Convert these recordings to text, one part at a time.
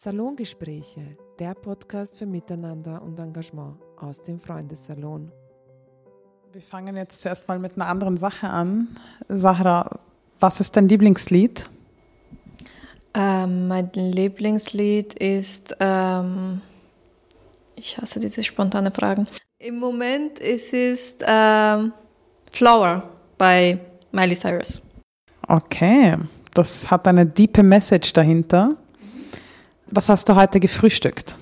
Salongespräche, der Podcast für Miteinander und Engagement aus dem Freundessalon. Wir fangen jetzt zuerst mal mit einer anderen Sache an. Sahra, was ist dein Lieblingslied? Ähm, mein Lieblingslied ist, ähm, ich hasse diese spontane Fragen. Im Moment ist es ähm, Flower bei Miley Cyrus. Okay, das hat eine diepe Message dahinter. Was hast du heute gefrühstückt?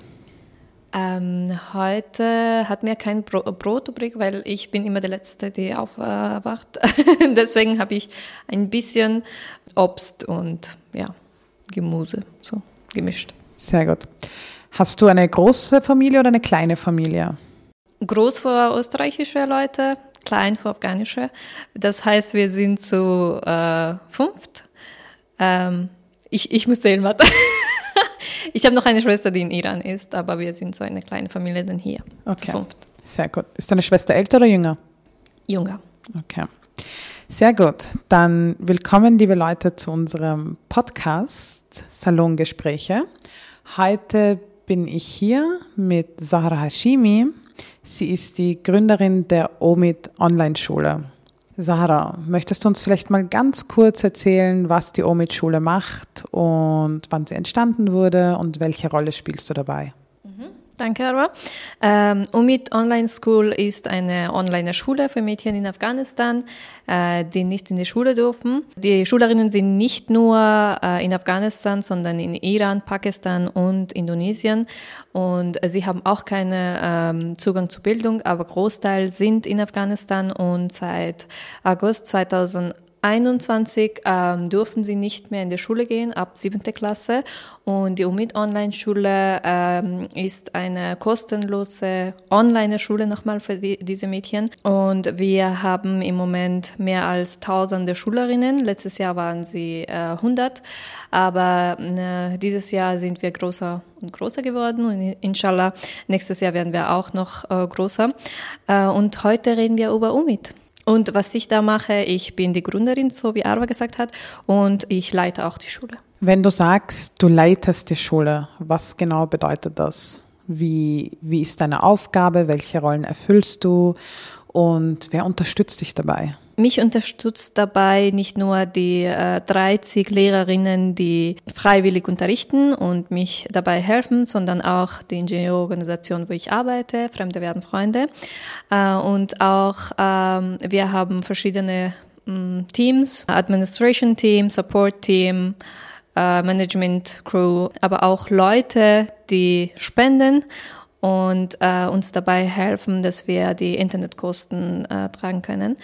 Ähm, heute hat mir kein Bro Brot übrig, weil ich bin immer der Letzte, die aufwacht. Deswegen habe ich ein bisschen Obst und ja, Gemüse so gemischt. Sehr gut. Hast du eine große Familie oder eine kleine Familie? Groß für österreichische Leute, klein für afghanische. Das heißt, wir sind zu äh, fünft. Ähm, ich, ich muss zählen, warte. Ich habe noch eine Schwester, die in Iran ist, aber wir sind so eine kleine Familie dann hier. Okay. Sehr gut. Ist deine Schwester älter oder jünger? Jünger. Okay. Sehr gut. Dann willkommen, liebe Leute, zu unserem Podcast Salongespräche. Heute bin ich hier mit Sahara Hashimi. Sie ist die Gründerin der Omid Online-Schule. Sarah, möchtest du uns vielleicht mal ganz kurz erzählen, was die Omid-Schule macht und wann sie entstanden wurde und welche Rolle spielst du dabei? Danke, Arwa. Ähm, Umid Online School ist eine Online-Schule für Mädchen in Afghanistan, äh, die nicht in die Schule dürfen. Die Schülerinnen sind nicht nur äh, in Afghanistan, sondern in Iran, Pakistan und Indonesien. Und äh, sie haben auch keinen ähm, Zugang zu Bildung, aber Großteil sind in Afghanistan und seit August 2000 21 ähm, durften sie nicht mehr in die Schule gehen, ab siebente Klasse. Und die Umid Online-Schule ähm, ist eine kostenlose Online-Schule nochmal für die, diese Mädchen. Und wir haben im Moment mehr als tausende Schülerinnen. Letztes Jahr waren sie äh, 100. Aber äh, dieses Jahr sind wir größer und größer geworden. Und inshallah, nächstes Jahr werden wir auch noch äh, größer. Äh, und heute reden wir über Umid. Und was ich da mache, ich bin die Gründerin, so wie Arva gesagt hat, und ich leite auch die Schule. Wenn du sagst, du leitest die Schule, was genau bedeutet das? Wie, wie ist deine Aufgabe? Welche Rollen erfüllst du? Und wer unterstützt dich dabei? Mich unterstützt dabei nicht nur die äh, 30 Lehrerinnen, die freiwillig unterrichten und mich dabei helfen, sondern auch die Ingenieurorganisation, wo ich arbeite, Fremde werden Freunde. Äh, und auch ähm, wir haben verschiedene äh, Teams, Administration Team, Support Team, äh, Management Crew, aber auch Leute, die spenden und äh, uns dabei helfen, dass wir die Internetkosten äh, tragen können.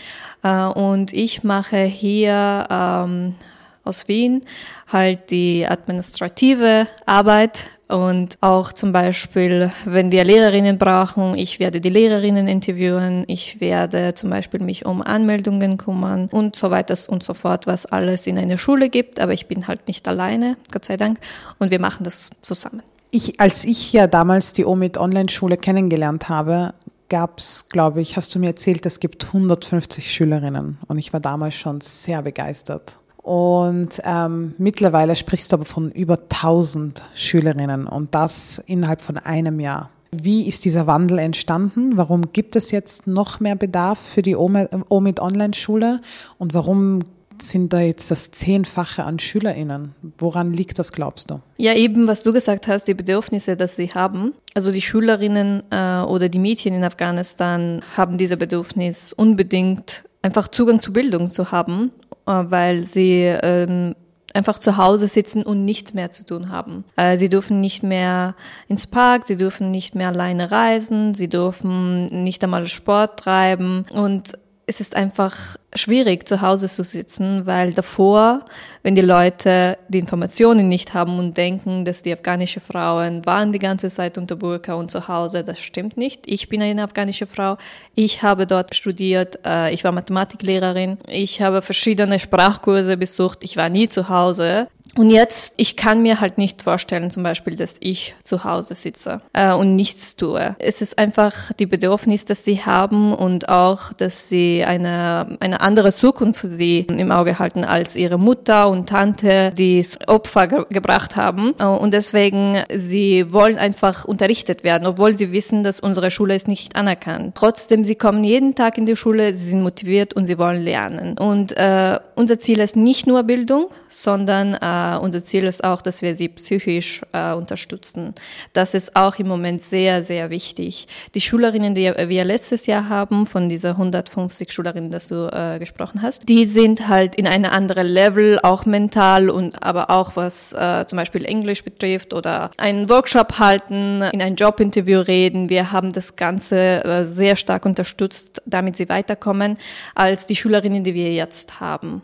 Äh, und ich mache hier ähm, aus Wien halt die administrative Arbeit und auch zum Beispiel, wenn wir Lehrerinnen brauchen, ich werde die Lehrerinnen interviewen, ich werde zum Beispiel mich um Anmeldungen kümmern und so weiter und so fort, was alles in einer Schule gibt. Aber ich bin halt nicht alleine, Gott sei Dank. Und wir machen das zusammen. Ich, als ich ja damals die OMID Online-Schule kennengelernt habe, gab es, glaube ich, hast du mir erzählt, es gibt 150 Schülerinnen und ich war damals schon sehr begeistert. Und ähm, mittlerweile sprichst du aber von über 1000 Schülerinnen und das innerhalb von einem Jahr. Wie ist dieser Wandel entstanden? Warum gibt es jetzt noch mehr Bedarf für die OMID Online-Schule und warum sind da jetzt das Zehnfache an SchülerInnen? Woran liegt das, glaubst du? Ja, eben, was du gesagt hast, die Bedürfnisse, dass sie haben. Also die Schülerinnen äh, oder die Mädchen in Afghanistan haben diese Bedürfnis unbedingt einfach Zugang zu Bildung zu haben, äh, weil sie ähm, einfach zu Hause sitzen und nichts mehr zu tun haben. Äh, sie dürfen nicht mehr ins Park, sie dürfen nicht mehr alleine reisen, sie dürfen nicht einmal Sport treiben und es ist einfach schwierig, zu Hause zu sitzen, weil davor, wenn die Leute die Informationen nicht haben und denken, dass die afghanische Frauen waren die ganze Zeit unter Burka und zu Hause, das stimmt nicht. Ich bin eine afghanische Frau. Ich habe dort studiert. Äh, ich war Mathematiklehrerin. Ich habe verschiedene Sprachkurse besucht. Ich war nie zu Hause. Und jetzt, ich kann mir halt nicht vorstellen, zum Beispiel, dass ich zu Hause sitze äh, und nichts tue. Es ist einfach die Bedürfnis, dass sie haben und auch, dass sie eine, eine andere Zukunft für sie im Auge halten als ihre Mutter und Tante, die Opfer ge gebracht haben. Äh, und deswegen, sie wollen einfach unterrichtet werden, obwohl sie wissen, dass unsere Schule ist nicht anerkannt. Trotzdem, sie kommen jeden Tag in die Schule, sie sind motiviert und sie wollen lernen. Und äh, unser Ziel ist nicht nur Bildung, sondern äh, unser Ziel ist auch, dass wir sie psychisch äh, unterstützen. Das ist auch im Moment sehr, sehr wichtig. Die Schülerinnen, die wir letztes Jahr haben, von dieser 150 Schülerinnen, dass du äh, gesprochen hast, die sind halt in eine andere Level, auch mental und aber auch was äh, zum Beispiel Englisch betrifft oder einen Workshop halten, in ein Jobinterview reden. Wir haben das Ganze äh, sehr stark unterstützt, damit sie weiterkommen, als die Schülerinnen, die wir jetzt haben.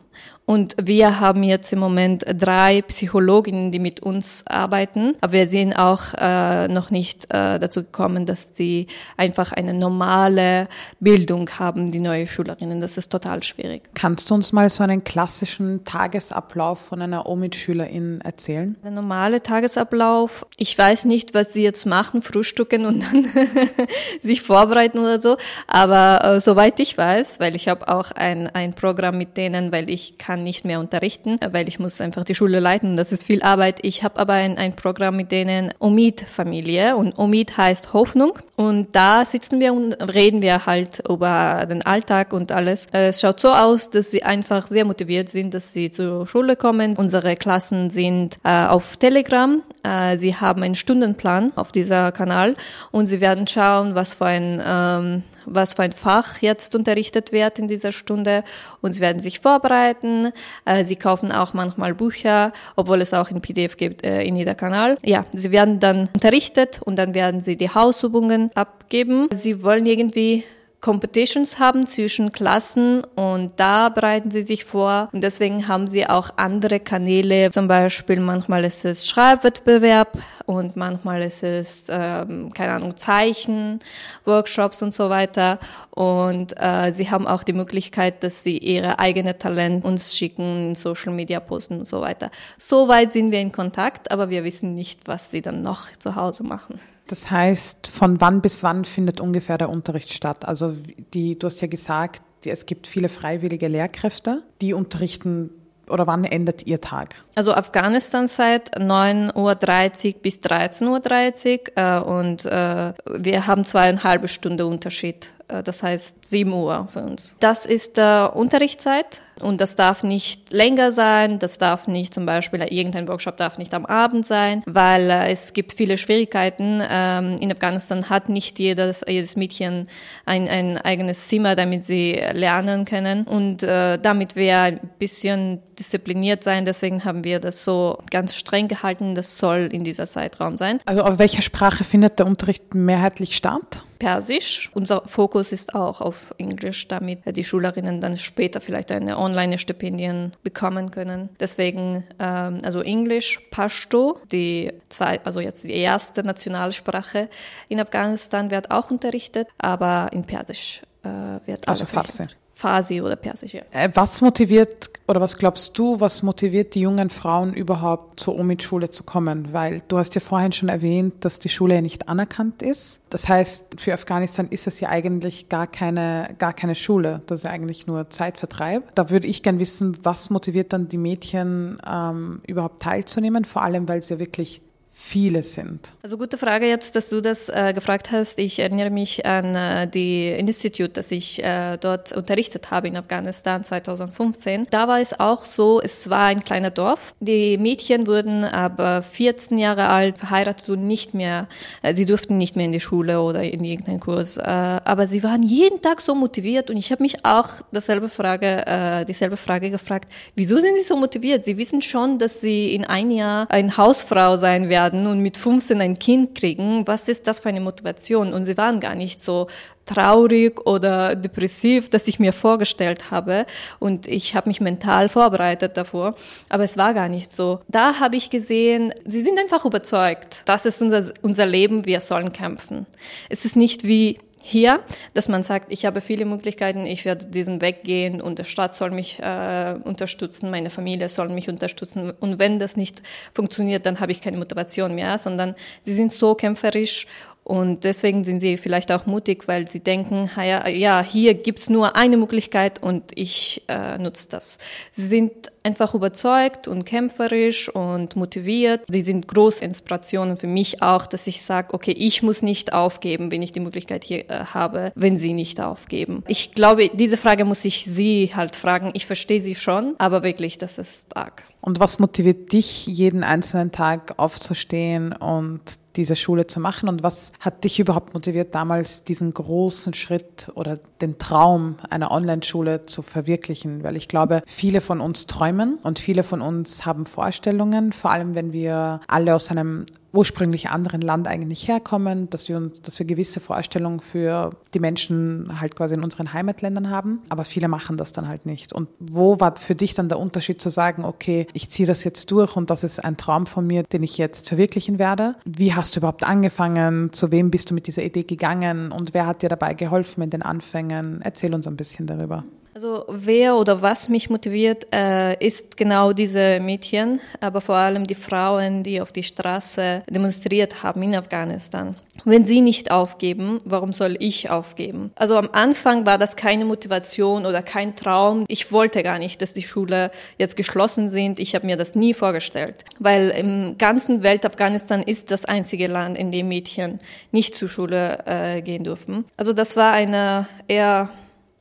Und wir haben jetzt im Moment drei Psychologinnen, die mit uns arbeiten. Aber wir sind auch äh, noch nicht äh, dazu gekommen, dass sie einfach eine normale Bildung haben, die neue Schülerinnen. Das ist total schwierig. Kannst du uns mal so einen klassischen Tagesablauf von einer OMID-Schülerin erzählen? Der normale Tagesablauf, ich weiß nicht, was sie jetzt machen, frühstücken und dann sich vorbereiten oder so. Aber äh, soweit ich weiß, weil ich habe auch ein, ein Programm mit denen, weil ich kann kann nicht mehr unterrichten, weil ich muss einfach die Schule leiten. Das ist viel Arbeit. Ich habe aber ein, ein Programm mit denen Omid-Familie und Omid heißt Hoffnung. Und da sitzen wir und reden wir halt über den Alltag und alles. Es schaut so aus, dass sie einfach sehr motiviert sind, dass sie zur Schule kommen. Unsere Klassen sind äh, auf Telegram. Äh, sie haben einen Stundenplan auf dieser Kanal und sie werden schauen, was für ein ähm, was für ein Fach jetzt unterrichtet wird in dieser Stunde und sie werden sich vorbereiten. Äh, sie kaufen auch manchmal Bücher, obwohl es auch in PDF gibt äh, in jeder Kanal. Ja, sie werden dann unterrichtet und dann werden sie die Hausübungen abgeben. Sie wollen irgendwie Competitions haben zwischen Klassen und da bereiten sie sich vor und deswegen haben sie auch andere Kanäle. Zum Beispiel manchmal ist es Schreibwettbewerb und manchmal ist es, ähm, keine Ahnung, Zeichen, Workshops und so weiter. Und äh, sie haben auch die Möglichkeit, dass sie ihre eigene Talent uns schicken, Social Media posten und so weiter. So weit sind wir in Kontakt, aber wir wissen nicht, was sie dann noch zu Hause machen. Das heißt, von wann bis wann findet ungefähr der Unterricht statt? Also die, du hast ja gesagt, es gibt viele freiwillige Lehrkräfte, die unterrichten oder wann endet Ihr Tag? Also Afghanistan seit 9.30 Uhr bis 13.30 Uhr äh, und äh, wir haben zweieinhalb Stunden Unterschied äh, das heißt 7 Uhr für uns. Das ist äh, Unterrichtszeit und das darf nicht länger sein, das darf nicht zum Beispiel, irgendein Workshop darf nicht am Abend sein, weil äh, es gibt viele Schwierigkeiten. Ähm, in Afghanistan hat nicht jedes, jedes Mädchen ein, ein eigenes Zimmer, damit sie lernen können und äh, damit wir ein bisschen diszipliniert sein, deswegen haben wir das so ganz streng gehalten, das soll in dieser Zeitraum sein. Also auf welcher Sprache findet der Unterricht mehrheitlich statt? Persisch. Unser Fokus ist auch auf Englisch, damit die Schülerinnen dann später vielleicht eine Online-Stipendien bekommen können. Deswegen, ähm, also Englisch, Pashto, die zwei, also jetzt die erste Nationalsprache in Afghanistan wird auch unterrichtet, aber in Persisch äh, wird also Farsi. Farsi oder Persische. Äh, was motiviert oder was glaubst du, was motiviert die jungen Frauen überhaupt zur Omid-Schule zu kommen? Weil du hast ja vorhin schon erwähnt, dass die Schule ja nicht anerkannt ist. Das heißt, für Afghanistan ist es ja eigentlich gar keine, gar keine Schule. Das ist ja eigentlich nur Zeitvertreib. Da würde ich gern wissen, was motiviert dann die Mädchen ähm, überhaupt teilzunehmen? Vor allem, weil sie ja wirklich viele sind? Also gute Frage jetzt, dass du das äh, gefragt hast. Ich erinnere mich an äh, die Institut, das ich äh, dort unterrichtet habe in Afghanistan 2015. Da war es auch so, es war ein kleiner Dorf. Die Mädchen wurden aber 14 Jahre alt, verheiratet und nicht mehr, äh, sie durften nicht mehr in die Schule oder in irgendeinen Kurs. Äh, aber sie waren jeden Tag so motiviert und ich habe mich auch dasselbe Frage, äh, dieselbe Frage gefragt, wieso sind sie so motiviert? Sie wissen schon, dass sie in ein Jahr eine Hausfrau sein werden werden und mit 15 ein Kind kriegen, was ist das für eine Motivation? Und sie waren gar nicht so traurig oder depressiv, das ich mir vorgestellt habe. Und ich habe mich mental vorbereitet davor. Aber es war gar nicht so. Da habe ich gesehen, sie sind einfach überzeugt, das ist unser, unser Leben, wir sollen kämpfen. Es ist nicht wie hier, dass man sagt, ich habe viele Möglichkeiten, ich werde diesen Weg gehen und der Staat soll mich äh, unterstützen, meine Familie soll mich unterstützen. Und wenn das nicht funktioniert, dann habe ich keine Motivation mehr, sondern sie sind so kämpferisch und deswegen sind sie vielleicht auch mutig, weil sie denken, ja, hier gibt's nur eine Möglichkeit und ich äh, nutze das. Sie sind einfach überzeugt und kämpferisch und motiviert. Die sind große Inspirationen für mich auch, dass ich sage, okay, ich muss nicht aufgeben, wenn ich die Möglichkeit hier äh, habe, wenn sie nicht aufgeben. Ich glaube, diese Frage muss ich sie halt fragen. Ich verstehe sie schon, aber wirklich, das ist stark. Und was motiviert dich, jeden einzelnen Tag aufzustehen und diese Schule zu machen? Und was hat dich überhaupt motiviert, damals diesen großen Schritt oder den Traum einer Online-Schule zu verwirklichen? Weil ich glaube, viele von uns träumen und viele von uns haben Vorstellungen, vor allem wenn wir alle aus einem ursprünglich anderen Land eigentlich herkommen, dass wir uns, dass wir gewisse Vorstellungen für die Menschen halt quasi in unseren Heimatländern haben. Aber viele machen das dann halt nicht. Und wo war für dich dann der Unterschied zu sagen, okay, ich ziehe das jetzt durch und das ist ein Traum von mir, den ich jetzt verwirklichen werde? Wie hast du überhaupt angefangen? Zu wem bist du mit dieser Idee gegangen? Und wer hat dir dabei geholfen in den Anfängen? Erzähl uns ein bisschen darüber. Also wer oder was mich motiviert, äh, ist genau diese Mädchen, aber vor allem die Frauen, die auf die Straße demonstriert haben in Afghanistan. Wenn sie nicht aufgeben, warum soll ich aufgeben? Also am Anfang war das keine Motivation oder kein Traum. Ich wollte gar nicht, dass die Schule jetzt geschlossen sind. Ich habe mir das nie vorgestellt, weil im ganzen Welt Afghanistan ist das einzige Land, in dem Mädchen nicht zur Schule äh, gehen dürfen. Also das war eine eher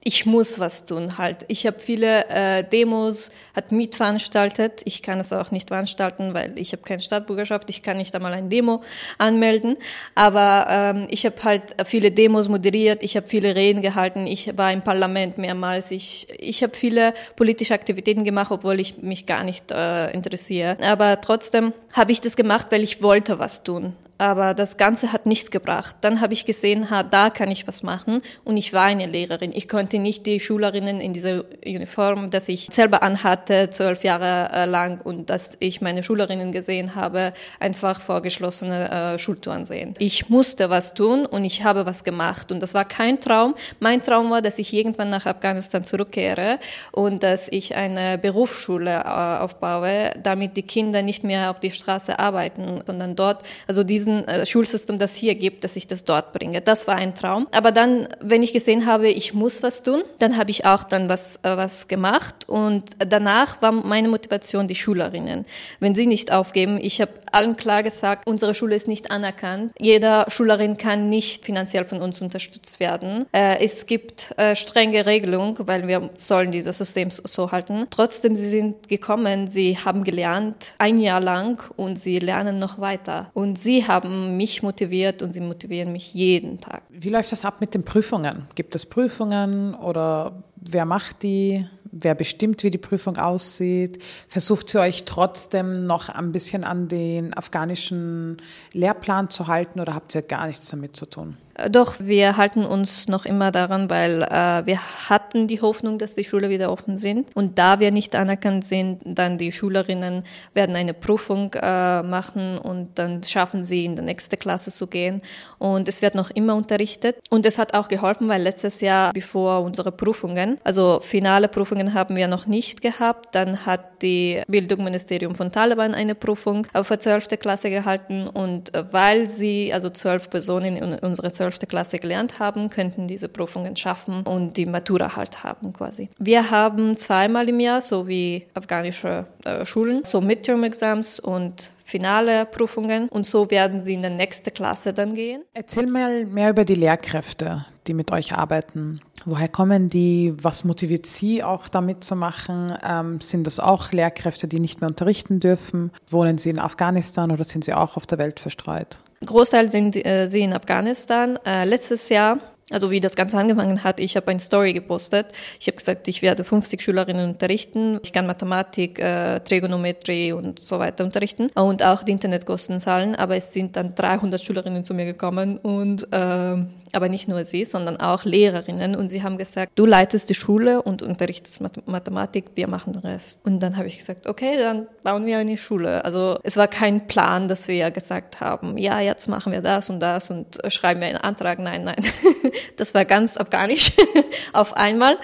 ich muss was tun halt. Ich habe viele äh, Demos, hat mitveranstaltet. Ich kann es auch nicht veranstalten, weil ich habe keine Stadtbürgerschaft. Ich kann nicht einmal ein Demo anmelden. Aber ähm, ich habe halt viele Demos moderiert. Ich habe viele Reden gehalten. Ich war im Parlament mehrmals. Ich, ich habe viele politische Aktivitäten gemacht, obwohl ich mich gar nicht äh, interessiere. Aber trotzdem habe ich das gemacht, weil ich wollte was tun aber das Ganze hat nichts gebracht. Dann habe ich gesehen, ha, da kann ich was machen und ich war eine Lehrerin. Ich konnte nicht die Schülerinnen in dieser Uniform, dass ich selber anhatte, zwölf Jahre äh, lang und dass ich meine Schülerinnen gesehen habe, einfach vor geschlossene äh, Schultouren sehen. Ich musste was tun und ich habe was gemacht und das war kein Traum. Mein Traum war, dass ich irgendwann nach Afghanistan zurückkehre und dass ich eine Berufsschule äh, aufbaue, damit die Kinder nicht mehr auf die Straße arbeiten, sondern dort, also diesen diesen äh, Schulsystem, das hier gibt, dass ich das dort bringe. Das war ein Traum. Aber dann, wenn ich gesehen habe, ich muss was tun, dann habe ich auch dann was, äh, was gemacht. Und danach war meine Motivation die Schülerinnen. Wenn sie nicht aufgeben, ich habe allen klar gesagt, unsere Schule ist nicht anerkannt. Jeder Schülerin kann nicht finanziell von uns unterstützt werden. Äh, es gibt strenge Regelungen, weil wir sollen dieses System so halten. Trotzdem, sie sind gekommen, sie haben gelernt, ein Jahr lang und sie lernen noch weiter. Und sie haben haben mich motiviert und sie motivieren mich jeden Tag. Wie läuft das ab mit den Prüfungen? Gibt es Prüfungen oder wer macht die? Wer bestimmt, wie die Prüfung aussieht? Versucht sie euch trotzdem noch ein bisschen an den afghanischen Lehrplan zu halten oder habt ihr gar nichts damit zu tun? Doch, wir halten uns noch immer daran, weil äh, wir hatten die Hoffnung, dass die Schule wieder offen sind. Und da wir nicht anerkannt sind, dann die Schülerinnen werden eine Prüfung äh, machen und dann schaffen sie in die nächste Klasse zu gehen. Und es wird noch immer unterrichtet. Und es hat auch geholfen, weil letztes Jahr, bevor unsere Prüfungen, also finale Prüfungen haben wir noch nicht gehabt, dann hat die Bildungsministerium von Taliban eine Prüfung auf der 12. Klasse gehalten. Und äh, weil sie, also zwölf Personen in unserer 12 12. Klasse gelernt haben, könnten diese Prüfungen schaffen und die Matura halt haben quasi. Wir haben zweimal im Jahr, so wie afghanische äh, Schulen, so Midterm-Exams und finale Prüfungen und so werden sie in die nächste Klasse dann gehen. Erzähl mal mehr über die Lehrkräfte, die mit euch arbeiten. Woher kommen die? Was motiviert sie auch damit zu machen? Ähm, sind das auch Lehrkräfte, die nicht mehr unterrichten dürfen? Wohnen sie in Afghanistan oder sind sie auch auf der Welt verstreut? Großteil sind äh, sie in Afghanistan. Äh, letztes Jahr also wie das Ganze angefangen hat, ich habe ein Story gepostet. Ich habe gesagt, ich werde 50 Schülerinnen unterrichten. Ich kann Mathematik, äh, Trigonometrie und so weiter unterrichten und auch die Internetkosten zahlen. Aber es sind dann 300 Schülerinnen zu mir gekommen und äh, aber nicht nur sie, sondern auch Lehrerinnen. Und sie haben gesagt, du leitest die Schule und unterrichtest Mathematik, wir machen den Rest. Und dann habe ich gesagt, okay, dann bauen wir eine Schule. Also es war kein Plan, dass wir gesagt haben, ja, jetzt machen wir das und das und schreiben wir einen Antrag. Nein, nein. das war ganz afghanisch auf einmal.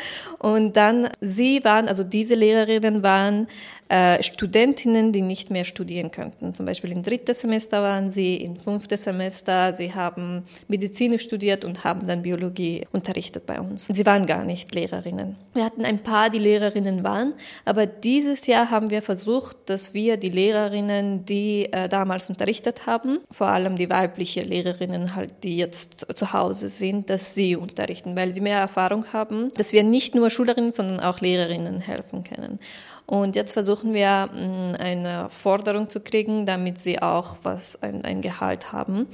Und dann sie waren, also diese Lehrerinnen waren äh, Studentinnen, die nicht mehr studieren könnten. Zum Beispiel im dritten Semester waren sie, im fünften Semester, sie haben Medizin studiert und haben dann Biologie unterrichtet bei uns. Sie waren gar nicht Lehrerinnen. Wir hatten ein paar, die Lehrerinnen waren, aber dieses Jahr haben wir versucht, dass wir die Lehrerinnen, die äh, damals unterrichtet haben, vor allem die weibliche Lehrerinnen halt, die jetzt zu Hause sind, dass sie unterrichten, weil sie mehr Erfahrung haben, dass wir nicht nur Schülerinnen, sondern auch Lehrerinnen helfen können. Und jetzt versuchen wir mm, eine Forderung zu kriegen, damit sie auch was ein, ein Gehalt haben,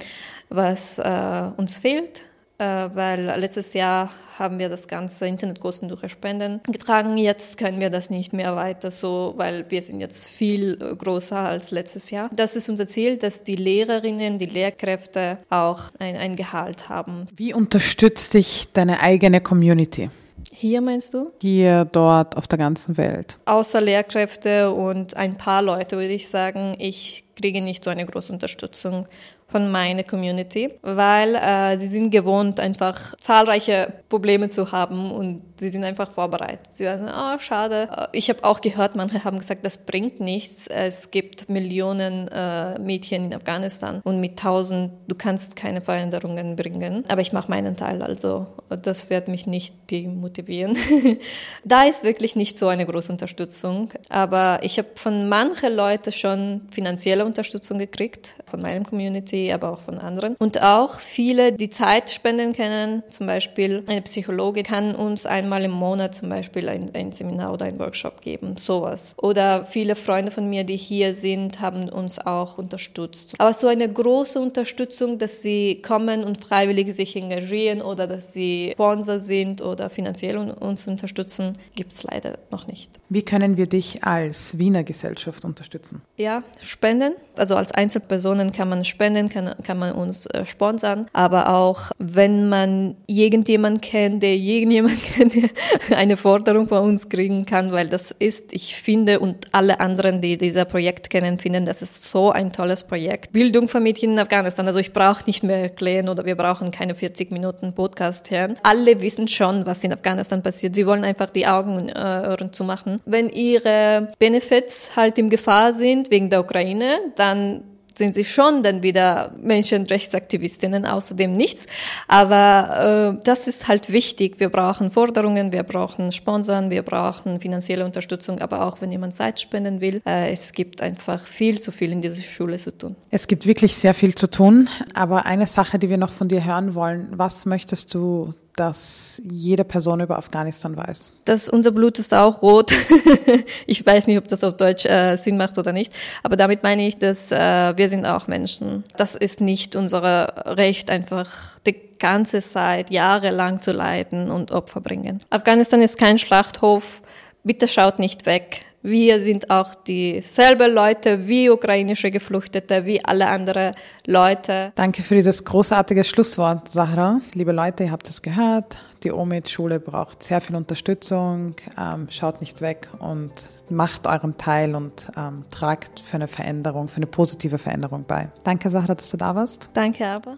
was äh, uns fehlt, äh, weil letztes Jahr haben wir das ganze Internetkosten durch Spenden getragen. Jetzt können wir das nicht mehr weiter so, weil wir sind jetzt viel größer als letztes Jahr. Das ist unser Ziel, dass die Lehrerinnen, die Lehrkräfte auch ein, ein Gehalt haben. Wie unterstützt dich deine eigene Community? Hier meinst du? Hier, dort, auf der ganzen Welt. Außer Lehrkräfte und ein paar Leute würde ich sagen, ich kriege nicht so eine große Unterstützung von meiner Community, weil äh, sie sind gewohnt, einfach zahlreiche Probleme zu haben und sie sind einfach vorbereitet. Sie sagen, oh, schade. Äh, ich habe auch gehört, manche haben gesagt, das bringt nichts. Es gibt Millionen äh, Mädchen in Afghanistan und mit tausend, du kannst keine Veränderungen bringen. Aber ich mache meinen Teil, also das wird mich nicht demotivieren. da ist wirklich nicht so eine große Unterstützung, aber ich habe von manchen Leuten schon finanzielle Unterstützung gekriegt, von meiner Community aber auch von anderen. Und auch viele, die Zeit spenden können, zum Beispiel eine Psychologe kann uns einmal im Monat zum Beispiel ein, ein Seminar oder ein Workshop geben, sowas. Oder viele Freunde von mir, die hier sind, haben uns auch unterstützt. Aber so eine große Unterstützung, dass sie kommen und freiwillig sich engagieren oder dass sie Sponsor sind oder finanziell uns unterstützen, gibt es leider noch nicht. Wie können wir dich als Wiener Gesellschaft unterstützen? Ja, spenden. Also als Einzelpersonen kann man spenden, kann, kann man uns äh, sponsern. Aber auch wenn man irgendjemand kennt, der irgendjemand kennt, eine Forderung von uns kriegen kann, weil das ist, ich finde, und alle anderen, die dieser Projekt kennen, finden, das ist so ein tolles Projekt. Bildung von Mädchen in Afghanistan. Also ich brauche nicht mehr erklären oder wir brauchen keine 40 Minuten Podcast hören. Alle wissen schon, was in Afghanistan passiert. Sie wollen einfach die Augen und Ohren zumachen. Wenn ihre Benefits halt in Gefahr sind wegen der Ukraine, dann sind sie schon dann wieder Menschenrechtsaktivistinnen, außerdem nichts. Aber äh, das ist halt wichtig. Wir brauchen Forderungen, wir brauchen Sponsoren, wir brauchen finanzielle Unterstützung, aber auch wenn jemand Zeit spenden will, äh, es gibt einfach viel zu viel in dieser Schule zu tun. Es gibt wirklich sehr viel zu tun, aber eine Sache, die wir noch von dir hören wollen, was möchtest du dass jede Person über Afghanistan weiß. Das, unser Blut ist auch rot. ich weiß nicht, ob das auf Deutsch äh, Sinn macht oder nicht, aber damit meine ich, dass äh, wir sind auch Menschen. Das ist nicht unser Recht, einfach die ganze Zeit jahrelang zu leiden und Opfer bringen. Afghanistan ist kein Schlachthof. Bitte schaut nicht weg. Wir sind auch dieselben Leute wie ukrainische Geflüchtete, wie alle anderen Leute. Danke für dieses großartige Schlusswort, Sahra. Liebe Leute, ihr habt es gehört. Die OMID-Schule braucht sehr viel Unterstützung. Ähm, schaut nicht weg und macht euren Teil und ähm, tragt für eine Veränderung, für eine positive Veränderung bei. Danke, Sahra, dass du da warst. Danke aber.